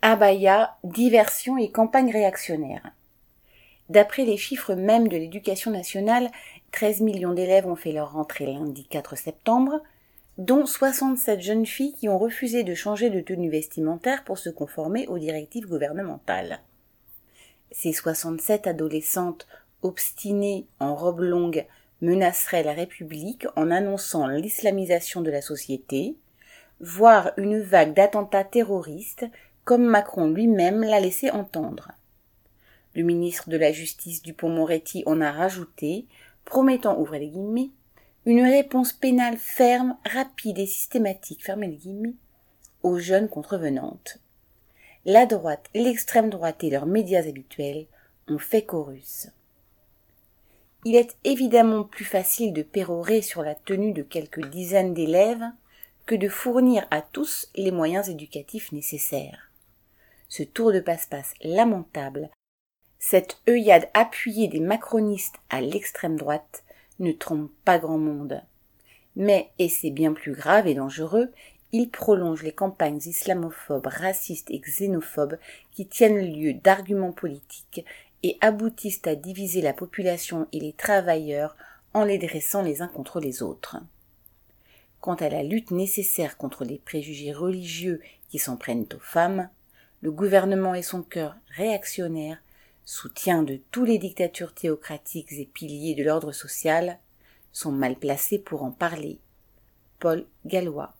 Abaya, diversion et campagne réactionnaire. D'après les chiffres mêmes de l'éducation nationale, 13 millions d'élèves ont fait leur rentrée lundi 4 septembre, dont 67 jeunes filles qui ont refusé de changer de tenue vestimentaire pour se conformer aux directives gouvernementales. Ces 67 adolescentes obstinées en robe longue menaceraient la République en annonçant l'islamisation de la société, voire une vague d'attentats terroristes comme Macron lui-même l'a laissé entendre. Le ministre de la Justice Dupont-Moretti en a rajouté, promettant, ouvrez les guillemets, une réponse pénale ferme, rapide et systématique, fermez les guillemets, aux jeunes contrevenantes. La droite, l'extrême droite et leurs médias habituels ont fait chorus. Il est évidemment plus facile de pérorer sur la tenue de quelques dizaines d'élèves que de fournir à tous les moyens éducatifs nécessaires ce tour de passe-passe lamentable, cette œillade appuyée des macronistes à l'extrême droite, ne trompe pas grand monde. Mais, et c'est bien plus grave et dangereux, il prolonge les campagnes islamophobes, racistes et xénophobes qui tiennent lieu d'arguments politiques et aboutissent à diviser la population et les travailleurs en les dressant les uns contre les autres. Quant à la lutte nécessaire contre les préjugés religieux qui s'en prennent aux femmes, le gouvernement et son cœur réactionnaire, soutien de tous les dictatures théocratiques et piliers de l'ordre social, sont mal placés pour en parler. Paul Gallois